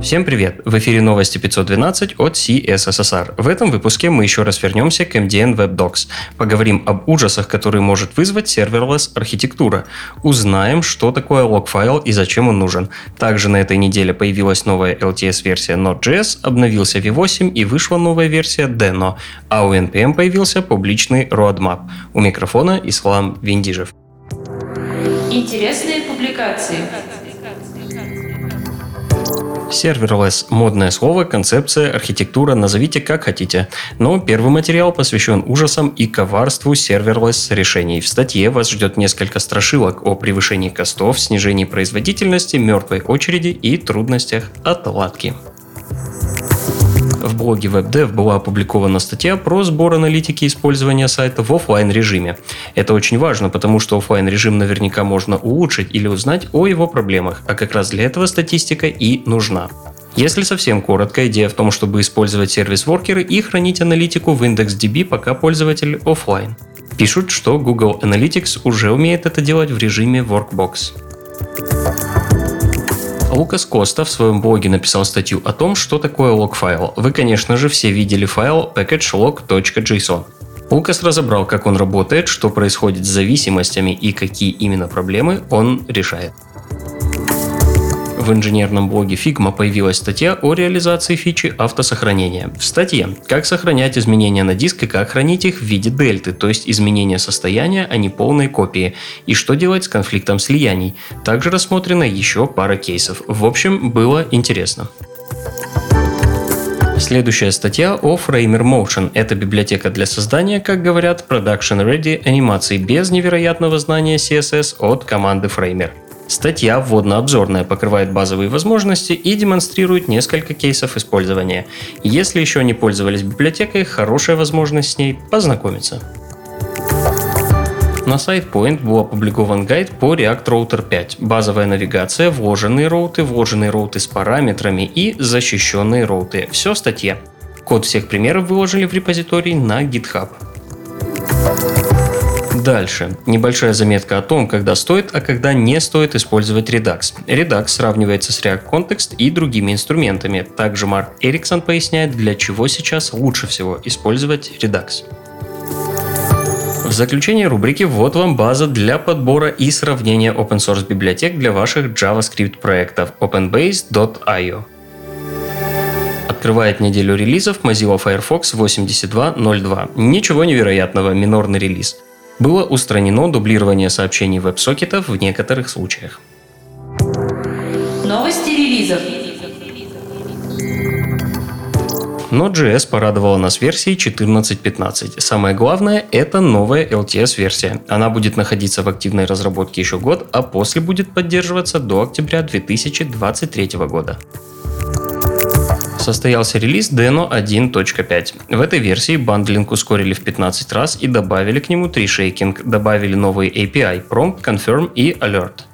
Всем привет! В эфире новости 512 от CSSR. В этом выпуске мы еще раз вернемся к MDN Web Docs. Поговорим об ужасах, которые может вызвать серверлесс архитектура. Узнаем, что такое лог-файл и зачем он нужен. Также на этой неделе появилась новая LTS-версия Node.js, обновился V8 и вышла новая версия Deno, а у NPM появился публичный roadmap. У микрофона Ислам Виндижев. Интересные публикации. Serverless – модное слово, концепция, архитектура, назовите как хотите. Но первый материал посвящен ужасам и коварству serverless решений. В статье вас ждет несколько страшилок о превышении костов, снижении производительности, мертвой очереди и трудностях отладки. В блоге WebDev была опубликована статья про сбор аналитики использования сайта в офлайн режиме. Это очень важно, потому что офлайн режим наверняка можно улучшить или узнать о его проблемах, а как раз для этого статистика и нужна. Если совсем коротко, идея в том, чтобы использовать сервис-воркеры и хранить аналитику в IndexDB, пока пользователь офлайн. Пишут, что Google Analytics уже умеет это делать в режиме Workbox. Лукас Коста в своем блоге написал статью о том, что такое лог-файл. Вы, конечно же, все видели файл packagelog.json. Лукас разобрал, как он работает, что происходит с зависимостями и какие именно проблемы он решает в инженерном блоге Figma появилась статья о реализации фичи автосохранения. В статье «Как сохранять изменения на диск и как хранить их в виде дельты, то есть изменения состояния, а не полной копии, и что делать с конфликтом слияний». Также рассмотрена еще пара кейсов. В общем, было интересно. Следующая статья о Framer Motion. Это библиотека для создания, как говорят, production ready анимаций без невероятного знания CSS от команды Framer. Статья вводно-обзорная покрывает базовые возможности и демонстрирует несколько кейсов использования. Если еще не пользовались библиотекой, хорошая возможность с ней познакомиться. На SitePoint был опубликован гайд по React Router 5. Базовая навигация, вложенные роуты, вложенные роуты с параметрами и защищенные роуты. Все в статье. Код всех примеров выложили в репозиторий на GitHub. Дальше. Небольшая заметка о том, когда стоит, а когда не стоит использовать Redux. Redux сравнивается с React Context и другими инструментами. Также Марк Эриксон поясняет, для чего сейчас лучше всего использовать Redux. В заключение рубрики вот вам база для подбора и сравнения open source библиотек для ваших JavaScript проектов openbase.io. Открывает неделю релизов Mozilla Firefox 82.02. Ничего невероятного, минорный релиз было устранено дублирование сообщений веб-сокетов в некоторых случаях. Новости релизов. Node.js порадовала нас версией 14.15. Самое главное – это новая LTS-версия. Она будет находиться в активной разработке еще год, а после будет поддерживаться до октября 2023 года состоялся релиз Deno 1.5. В этой версии бандлинг ускорили в 15 раз и добавили к нему трешейкинг, добавили новые API Prompt, Confirm и Alert.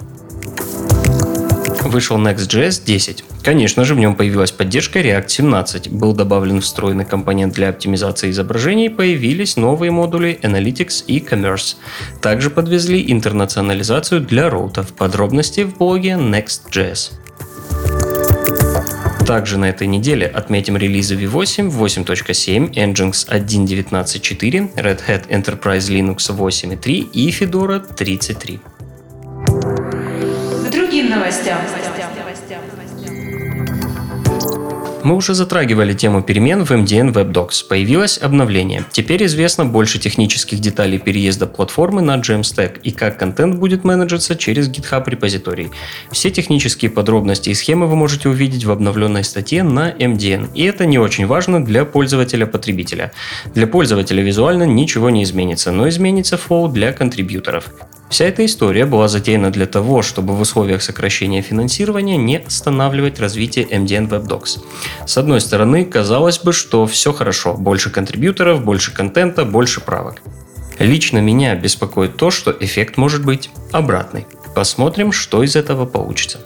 Вышел Next.js 10. Конечно же, в нем появилась поддержка React 17, был добавлен встроенный компонент для оптимизации изображений, появились новые модули Analytics и Commerce. Также подвезли интернационализацию для роутов. Подробности в блоге Next.js. Также на этой неделе отметим релизы V8, 8.7, Nginx 1.19.4, Red Hat Enterprise Linux 8.3 и Fedora 33. К другим новостям. Мы уже затрагивали тему перемен в MDN WebDocs. Появилось обновление. Теперь известно больше технических деталей переезда платформы на Jamstack и как контент будет менеджиться через GitHub репозиторий. Все технические подробности и схемы вы можете увидеть в обновленной статье на MDN. И это не очень важно для пользователя-потребителя. Для пользователя визуально ничего не изменится, но изменится флоу для контрибьюторов. Вся эта история была затеяна для того, чтобы в условиях сокращения финансирования не останавливать развитие MDN WebDocs. С одной стороны, казалось бы, что все хорошо, больше контрибьюторов, больше контента, больше правок. Лично меня беспокоит то, что эффект может быть обратный. Посмотрим, что из этого получится.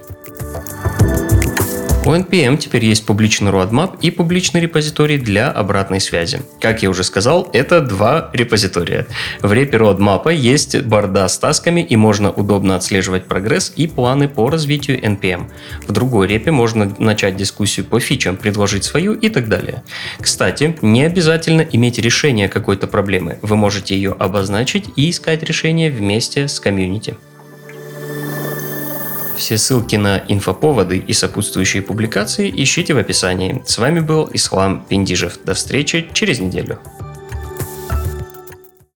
У NPM теперь есть публичный roadmap и публичный репозиторий для обратной связи. Как я уже сказал, это два репозитория. В репе roadmap есть борда с тасками и можно удобно отслеживать прогресс и планы по развитию NPM. В другой репе можно начать дискуссию по фичам, предложить свою и так далее. Кстати, не обязательно иметь решение какой-то проблемы. Вы можете ее обозначить и искать решение вместе с комьюнити. Все ссылки на инфоповоды и сопутствующие публикации ищите в описании. С вами был Ислам Пиндижев. До встречи через неделю.